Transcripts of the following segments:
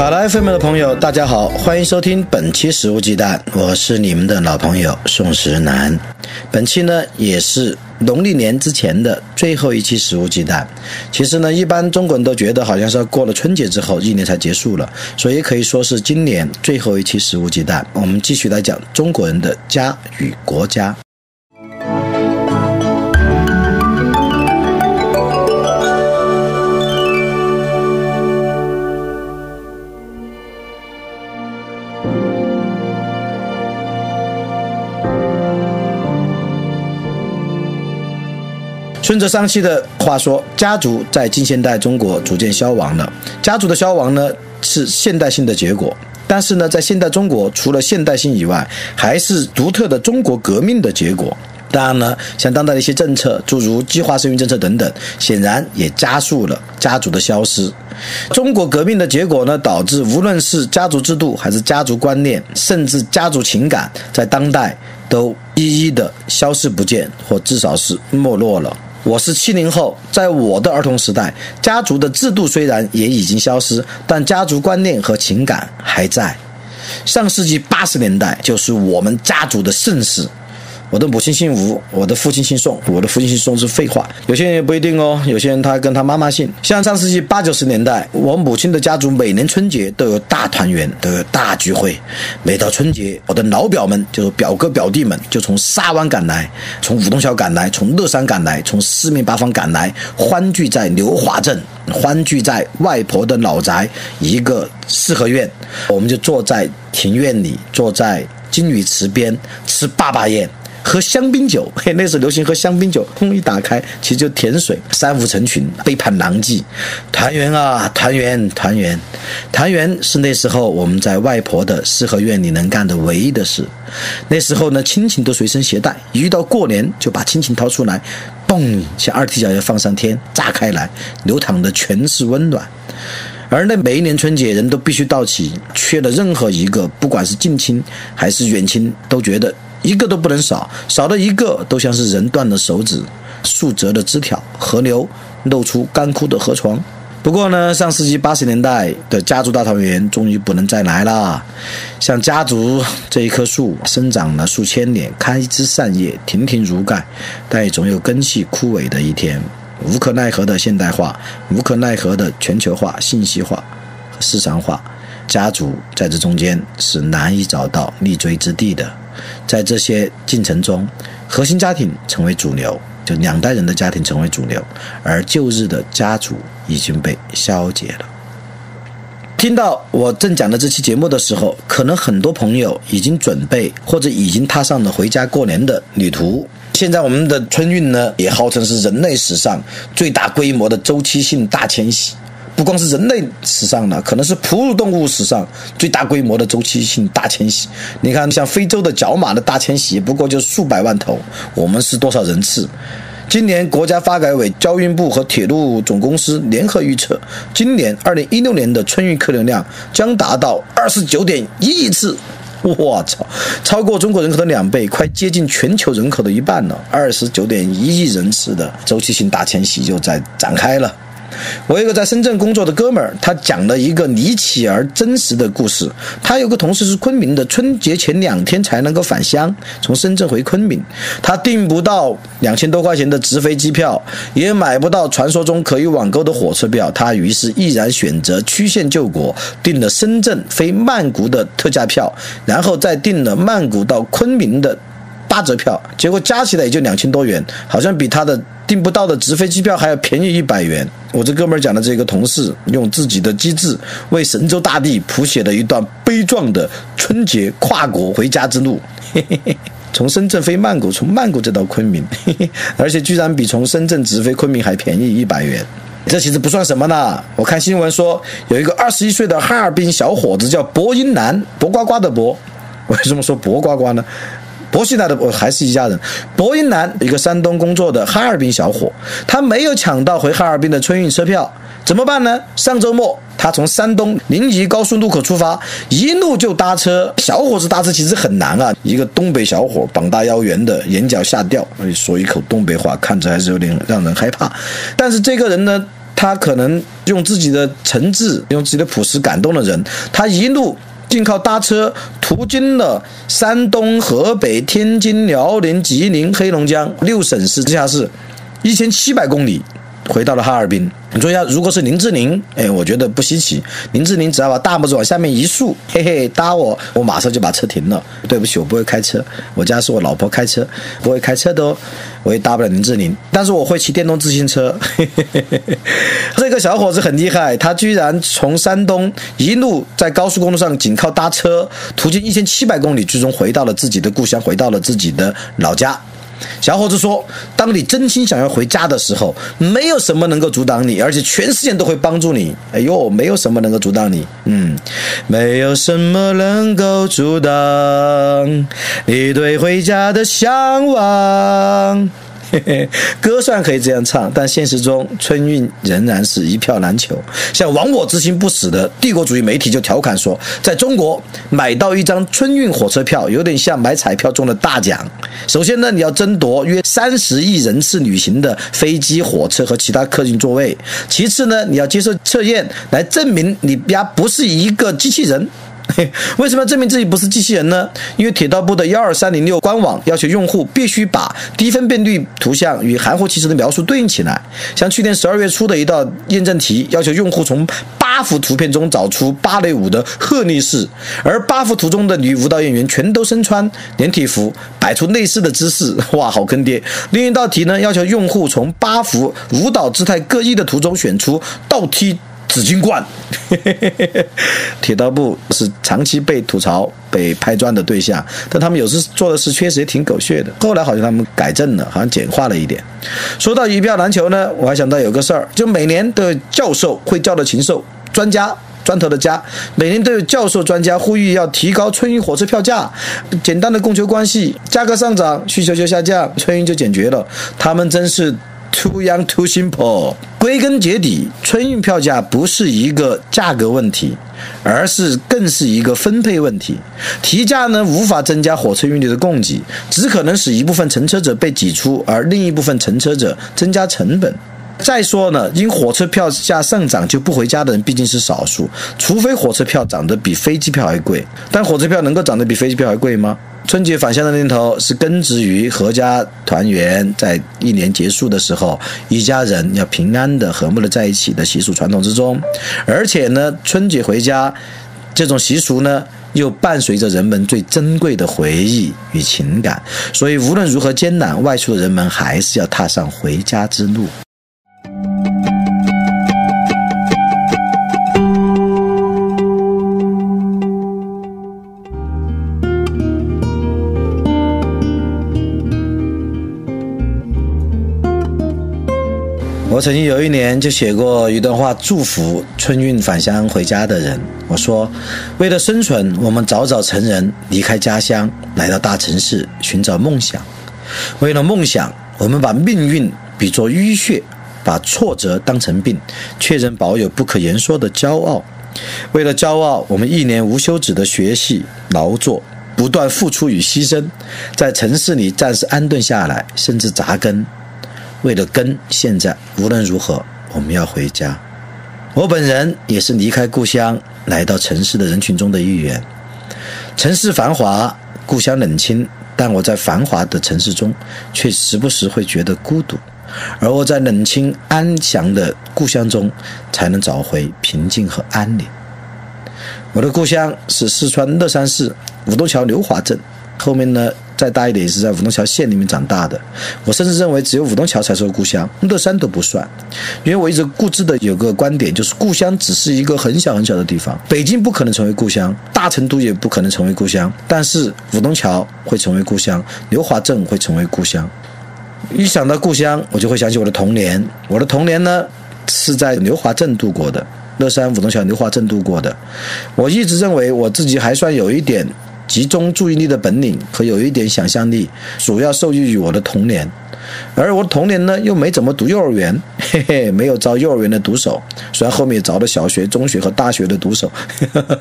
考拉 FM 的朋友，大家好，欢迎收听本期《食物鸡蛋》，我是你们的老朋友宋时南。本期呢，也是农历年之前的最后一期《食物鸡蛋》。其实呢，一般中国人都觉得好像是过了春节之后，一年才结束了，所以可以说是今年最后一期《食物鸡蛋》。我们继续来讲中国人的家与国家。顺着上期的话说，家族在近现代中国逐渐消亡了。家族的消亡呢，是现代性的结果。但是呢，在现代中国，除了现代性以外，还是独特的中国革命的结果。当然呢，像当代的一些政策，诸如计划生育政策等等，显然也加速了家族的消失。中国革命的结果呢，导致无论是家族制度，还是家族观念，甚至家族情感，在当代都一一的消失不见，或至少是没落了。我是七零后，在我的儿童时代，家族的制度虽然也已经消失，但家族观念和情感还在。上世纪八十年代就是我们家族的盛世。我的母亲姓吴，我的父亲姓宋。我的父亲姓宋是废话，有些人也不一定哦。有些人他跟他妈妈姓。像上世纪八九十年代，我母亲的家族每年春节都有大团圆，都有大聚会。每到春节，我的老表们，就是表哥表弟们，就从沙湾赶来，从五通桥赶来，从乐山赶来，从四面八方赶来，欢聚在刘华镇，欢聚在外婆的老宅一个四合院。我们就坐在庭院里，坐在金鱼池边吃坝坝宴。喝香槟酒，嘿，那时候流行喝香槟酒，砰一打开，其实就甜水。三五成群，背叛狼藉，团圆啊，团圆，团圆，团圆是那时候我们在外婆的四合院里能干的唯一的事。那时候呢，亲情都随身携带，一遇到过年就把亲情掏出来，嘣，像二踢脚要放上天，炸开来，流淌的全是温暖。而那每一年春节，人都必须到齐，缺了任何一个，不管是近亲还是远亲，都觉得。一个都不能少，少的一个都像是人断了手指，树折的枝条，河流露出干枯的河床。不过呢，上世纪八十年代的家族大团圆终于不能再来了。像家族这一棵树，生长了数千年，开枝散叶，亭亭如盖，但也总有根系枯萎的一天。无可奈何的现代化，无可奈何的全球化、信息化和市场化，家族在这中间是难以找到立锥之地的。在这些进程中，核心家庭成为主流，就两代人的家庭成为主流，而旧日的家族已经被消解了。听到我正讲的这期节目的时候，可能很多朋友已经准备或者已经踏上了回家过年的旅途。现在我们的春运呢，也号称是人类史上最大规模的周期性大迁徙。不光是人类史上的，可能是哺乳动物史上最大规模的周期性大迁徙。你看，像非洲的角马的大迁徙，不过就数百万头，我们是多少人次？今年国家发改委、交运部和铁路总公司联合预测，今年二零一六年的春运客流量将达到二十九点一亿次。我操，超过中国人口的两倍，快接近全球人口的一半了。二十九点一亿人次的周期性大迁徙就在展开了。我有个在深圳工作的哥们儿，他讲了一个离奇而真实的故事。他有个同事是昆明的，春节前两天才能够返乡，从深圳回昆明，他订不到两千多块钱的直飞机票，也买不到传说中可以网购的火车票，他于是毅然选择曲线救国，订了深圳飞曼谷的特价票，然后再订了曼谷到昆明的。八折票，结果加起来也就两千多元，好像比他的订不到的直飞机票还要便宜一百元。我这哥们儿讲的这个同事，用自己的机智为神州大地谱写了一段悲壮的春节跨国回家之路。从深圳飞曼谷，从曼谷再到昆明，而且居然比从深圳直飞昆明还便宜一百元。这其实不算什么呢。我看新闻说，有一个二十一岁的哈尔滨小伙子叫博英南，博呱呱的博。为什么说博呱呱呢？博西南的我还是一家人。博英南一个山东工作的哈尔滨小伙，他没有抢到回哈尔滨的春运车票，怎么办呢？上周末他从山东临沂高速路口出发，一路就搭车。小伙子搭车其实很难啊，一个东北小伙，膀大腰圆的，眼角下掉，说一口东北话，看着还是有点让人害怕。但是这个人呢，他可能用自己的诚挚，用自己的朴实感动了人，他一路。仅靠搭车，途经了山东、河北、天津、辽宁、吉林、黑龙江六省市直辖市，一千七百公里。回到了哈尔滨，你说一下，如果是林志玲，哎，我觉得不稀奇。林志玲只要把大拇指往下面一竖，嘿嘿，搭我，我马上就把车停了。对不起，我不会开车，我家是我老婆开车，不会开车的哦，我也搭不了林志玲，但是我会骑电动自行车。嘿嘿嘿这个小伙子很厉害，他居然从山东一路在高速公路上仅靠搭车，途经一千七百公里，最终回到了自己的故乡，回到了自己的老家。小伙子说：“当你真心想要回家的时候，没有什么能够阻挡你，而且全世界都会帮助你。哎呦，没有什么能够阻挡你，嗯，没有什么能够阻挡你对回家的向往。” 歌虽然可以这样唱，但现实中春运仍然是一票难求。像亡我之心不死的帝国主义媒体就调侃说，在中国买到一张春运火车票，有点像买彩票中的大奖。首先呢，你要争夺约三十亿人次旅行的飞机、火车和其他客运座位；其次呢，你要接受测验，来证明你家不是一个机器人。为什么要证明自己不是机器人呢？因为铁道部的幺二三零六官网要求用户必须把低分辨率图像与含糊其辞的描述对应起来。像去年十二月初的一道验证题，要求用户从八幅图片中找出芭蕾舞的鹤立式，而八幅图中的女舞蹈演员全都身穿连体服，摆出类似的姿势，哇，好坑爹！另一道题呢，要求用户从八幅舞蹈姿态各异的图中选出倒踢。紫金冠，铁道部是长期被吐槽、被拍砖的对象，但他们有时做的事确实也挺狗血的。后来好像他们改正了，好像简化了一点。说到一票难求呢，我还想到有个事儿，就每年的教授会叫的禽兽专家，砖头的家，每年都有教授专家呼吁要提高春运火车票价，简单的供求关系，价格上涨，需求就下降，春运就解决了。他们真是。Too young, too simple。归根结底，春运票价不是一个价格问题，而是更是一个分配问题。提价呢，无法增加火车运力的供给，只可能使一部分乘车者被挤出，而另一部分乘车者增加成本。再说呢，因火车票价上涨就不回家的人毕竟是少数，除非火车票涨得比飞机票还贵。但火车票能够涨得比飞机票还贵吗？春节返乡的念头是根植于阖家团圆，在一年结束的时候，一家人要平安的、和睦的在一起的习俗传统之中。而且呢，春节回家这种习俗呢，又伴随着人们最珍贵的回忆与情感。所以，无论如何艰难，外出的人们还是要踏上回家之路。曾经有一年就写过一段话，祝福春运返乡回家的人。我说：为了生存，我们早早成人，离开家乡，来到大城市寻找梦想。为了梦想，我们把命运比作淤血，把挫折当成病，却仍保有不可言说的骄傲。为了骄傲，我们一年无休止的学习、劳作，不断付出与牺牲，在城市里暂时安顿下来，甚至扎根。为了根，现在无论如何，我们要回家。我本人也是离开故乡来到城市的人群中的一员。城市繁华，故乡冷清，但我在繁华的城市中，却时不时会觉得孤独。而我在冷清安详的故乡中，才能找回平静和安宁。我的故乡是四川乐山市五渡桥刘华镇，后面呢？再大一点也是在武东桥县里面长大的，我甚至认为只有武东桥才是我故乡，乐山都不算。因为我一直固执的有个观点，就是故乡只是一个很小很小的地方，北京不可能成为故乡，大成都也不可能成为故乡，但是武东桥会成为故乡，刘华镇会成为故乡。一想到故乡，我就会想起我的童年。我的童年呢，是在刘华镇度过的，乐山五中桥刘华镇度过的。我一直认为我自己还算有一点集中注意力的本领和有一点想象力，主要受益于我的童年。而我童年呢，又没怎么读幼儿园，嘿嘿，没有招幼儿园的毒手，虽然后面也招了小学、中学和大学的毒手，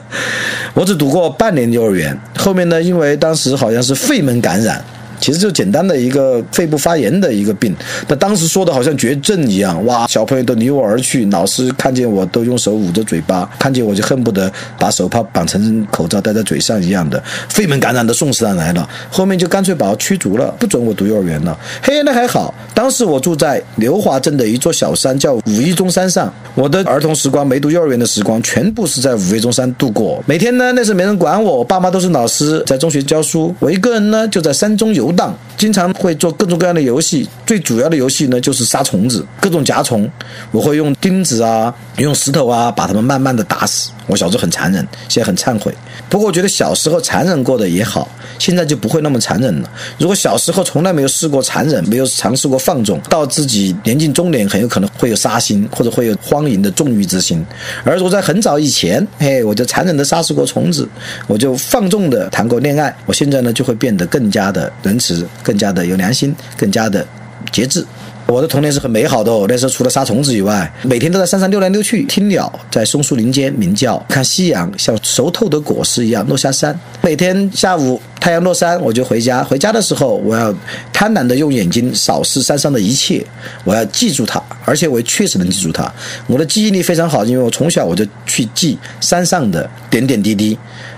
我只读过半年幼儿园。后面呢，因为当时好像是肺门感染。其实就简单的一个肺部发炎的一个病，那当时说的好像绝症一样，哇，小朋友都离我而去，老师看见我都用手捂着嘴巴，看见我就恨不得把手帕绑成口罩戴在嘴上一样的，肺门感染的送上来了，后面就干脆把我驱逐了，不准我读幼儿园了。嘿，那还好，当时我住在刘华镇的一座小山，叫五一中山上，我的儿童时光没读幼儿园的时光，全部是在五一中山度过。每天呢，那时没人管我，我爸妈都是老师，在中学教书，我一个人呢就在山中游。游荡，经常会做各种各样的游戏。最主要的游戏呢，就是杀虫子，各种甲虫。我会用钉子啊，用石头啊，把它们慢慢的打死。我小时候很残忍，现在很忏悔。不过我觉得小时候残忍过的也好，现在就不会那么残忍了。如果小时候从来没有试过残忍，没有尝试过放纵，到自己年近中年，很有可能会有杀心，或者会有荒淫的纵欲之心。而我在很早以前，嘿，我就残忍的杀死过虫子，我就放纵的谈过恋爱。我现在呢，就会变得更加的仁慈，更加的有良心，更加的节制。我的童年是很美好的哦，那时候除了杀虫子以外，每天都在山上溜来溜去，听鸟在松树林间鸣叫，看夕阳像熟透的果实一样落下山。每天下午太阳落山，我就回家。回家的时候，我要贪婪的用眼睛扫视山上的一切，我要记住它，而且我也确实能记住它。我的记忆力非常好，因为我从小我就去记山上的点点滴滴。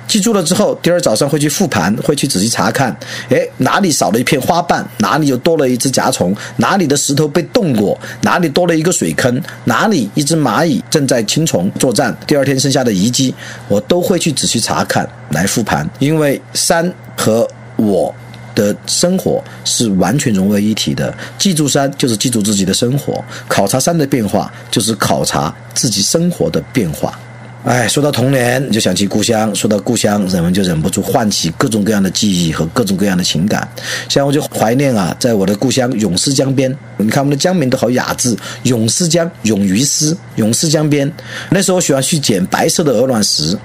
记住了之后，第二早上会去复盘，会去仔细查看，哎，哪里少了一片花瓣，哪里又多了一只甲虫，哪里的石头被动过，哪里多了一个水坑，哪里一只蚂蚁正在青虫作战，第二天剩下的遗迹，我都会去仔细查看来复盘，因为山和我的生活是完全融为一体的。记住山就是记住自己的生活，考察山的变化就是考察自己生活的变化。哎，说到童年就想起故乡，说到故乡，人们就忍不住唤起各种各样的记忆和各种各样的情感。像我就怀念啊，在我的故乡永思江边，你看我们的江名都好雅致，永思江，勇于思，永思江边。那时候我喜欢去捡白色的鹅卵石。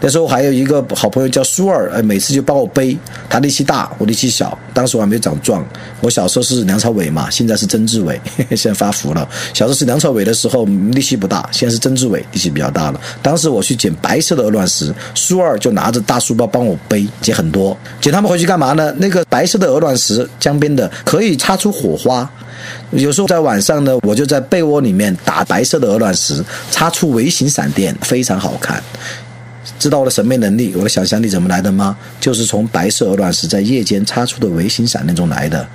那时候还有一个好朋友叫舒儿，哎，每次就帮我背。他力气大，我力气小。当时我还没长壮。我小时候是梁朝伟嘛，现在是曾志伟，现在发福了。小时候是梁朝伟的时候力气不大，现在是曾志伟力气比较大了。当时我去捡白色的鹅卵石，舒二就拿着大书包帮我背，捡很多。捡他们回去干嘛呢？那个白色的鹅卵石，江边的可以擦出火花。有时候在晚上呢，我就在被窝里面打白色的鹅卵石，擦出微型闪电，非常好看。知道我的审美能力，我的想象力怎么来的吗？就是从白色鹅卵石在夜间擦出的微型闪电中来的。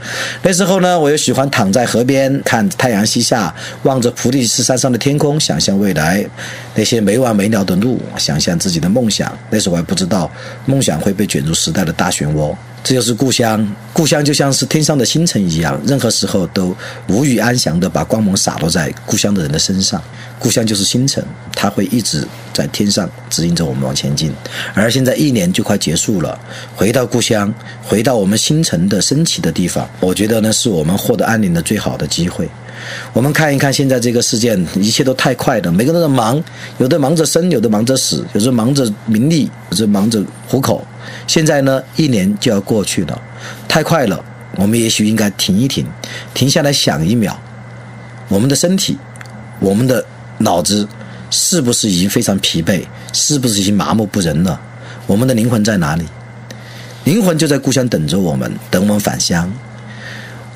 那时候呢，我又喜欢躺在河边看太阳西下，望着普利斯山上的天空，想象未来那些没完没了的路，想象自己的梦想。那时候我还不知道，梦想会被卷入时代的大漩涡。这就是故乡，故乡就像是天上的星辰一样，任何时候都无语安详的把光芒洒落在故乡的人的身上。故乡就是星辰，它会一直在天上指引着我们往前进。而现在一年就快结束了，回到故乡，回到我们星辰的升起的地方，我觉得呢是我们获得安宁的最好的机会。我们看一看现在这个世界，一切都太快了，每个人都忙，有的忙着生，有的忙着死，有的忙着名利，有的忙着糊口。现在呢，一年就要过去了，太快了。我们也许应该停一停，停下来想一秒，我们的身体，我们的脑子，是不是已经非常疲惫？是不是已经麻木不仁了？我们的灵魂在哪里？灵魂就在故乡等着我们，等我们返乡。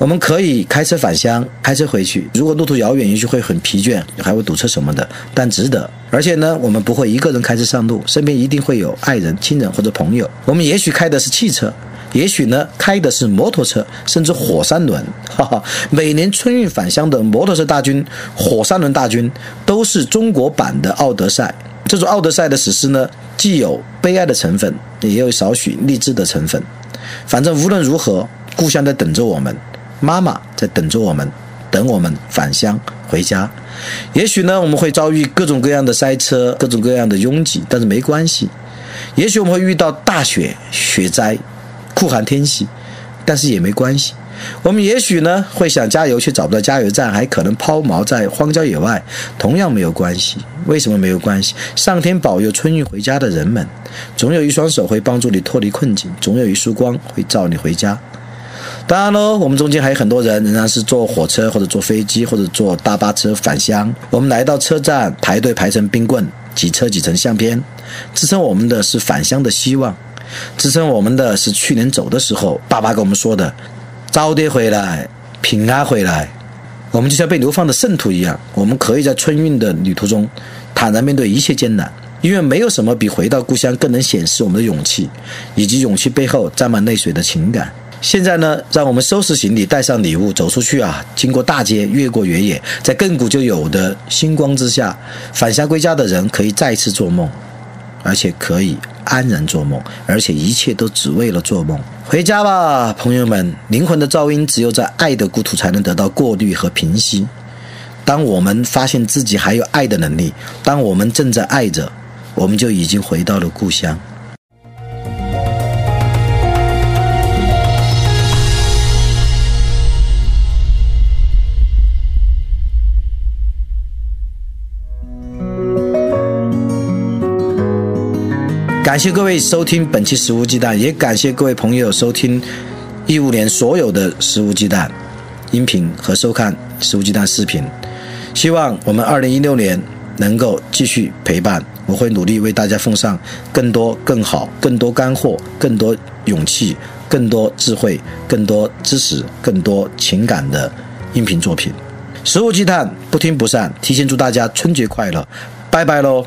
我们可以开车返乡，开车回去。如果路途遥远，也许会很疲倦，还会堵车什么的，但值得。而且呢，我们不会一个人开车上路，身边一定会有爱人、亲人或者朋友。我们也许开的是汽车，也许呢开的是摩托车，甚至火山轮。哈哈，每年春运返乡的摩托车大军、火山轮大军，都是中国版的《奥德赛》。这种《奥德赛》的史诗呢，既有悲哀的成分，也有少许励志的成分。反正无论如何，故乡在等着我们。妈妈在等着我们，等我们返乡回家。也许呢，我们会遭遇各种各样的塞车，各种各样的拥挤，但是没关系。也许我们会遇到大雪、雪灾、酷寒天气，但是也没关系。我们也许呢会想加油，却找不到加油站，还可能抛锚在荒郊野外，同样没有关系。为什么没有关系？上天保佑春运回家的人们，总有一双手会帮助你脱离困境，总有一束光会照你回家。当然喽，我们中间还有很多人仍然是坐火车或者坐飞机或者坐大巴车返乡。我们来到车站排队排成冰棍，挤车挤成相片，支撑我们的是返乡的希望，支撑我们的是去年走的时候爸爸跟我们说的：“早点回来，平安回来。”我们就像被流放的圣徒一样，我们可以在春运的旅途中坦然面对一切艰难，因为没有什么比回到故乡更能显示我们的勇气，以及勇气背后沾满泪水的情感。现在呢，让我们收拾行李，带上礼物，走出去啊！经过大街，越过原野，在亘古就有的星光之下，返乡归家的人可以再次做梦，而且可以安然做梦，而且一切都只为了做梦。回家吧，朋友们！灵魂的噪音只有在爱的故土才能得到过滤和平息。当我们发现自己还有爱的能力，当我们正在爱着，我们就已经回到了故乡。感谢各位收听本期《食物鸡蛋》，也感谢各位朋友收听一五年所有的《食物鸡蛋》音频和收看《食物鸡蛋》视频。希望我们二零一六年能够继续陪伴，我会努力为大家奉上更多、更好、更多干货、更多勇气、更多智慧、更多知识、更多情感的音频作品。《食物鸡蛋》不听不散，提前祝大家春节快乐，拜拜喽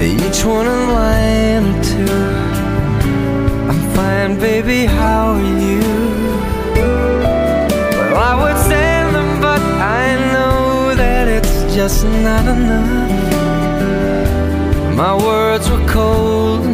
each one a line two I'm fine, baby, how are you? Well, I would send them, but I know that it's just not enough My words were cold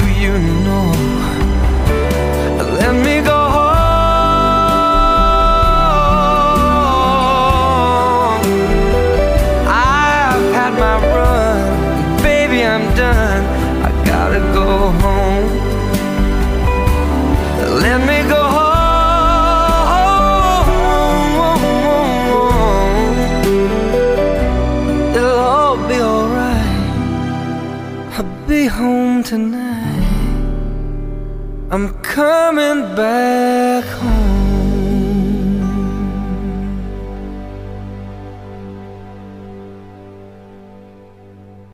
tonight. I'm coming back.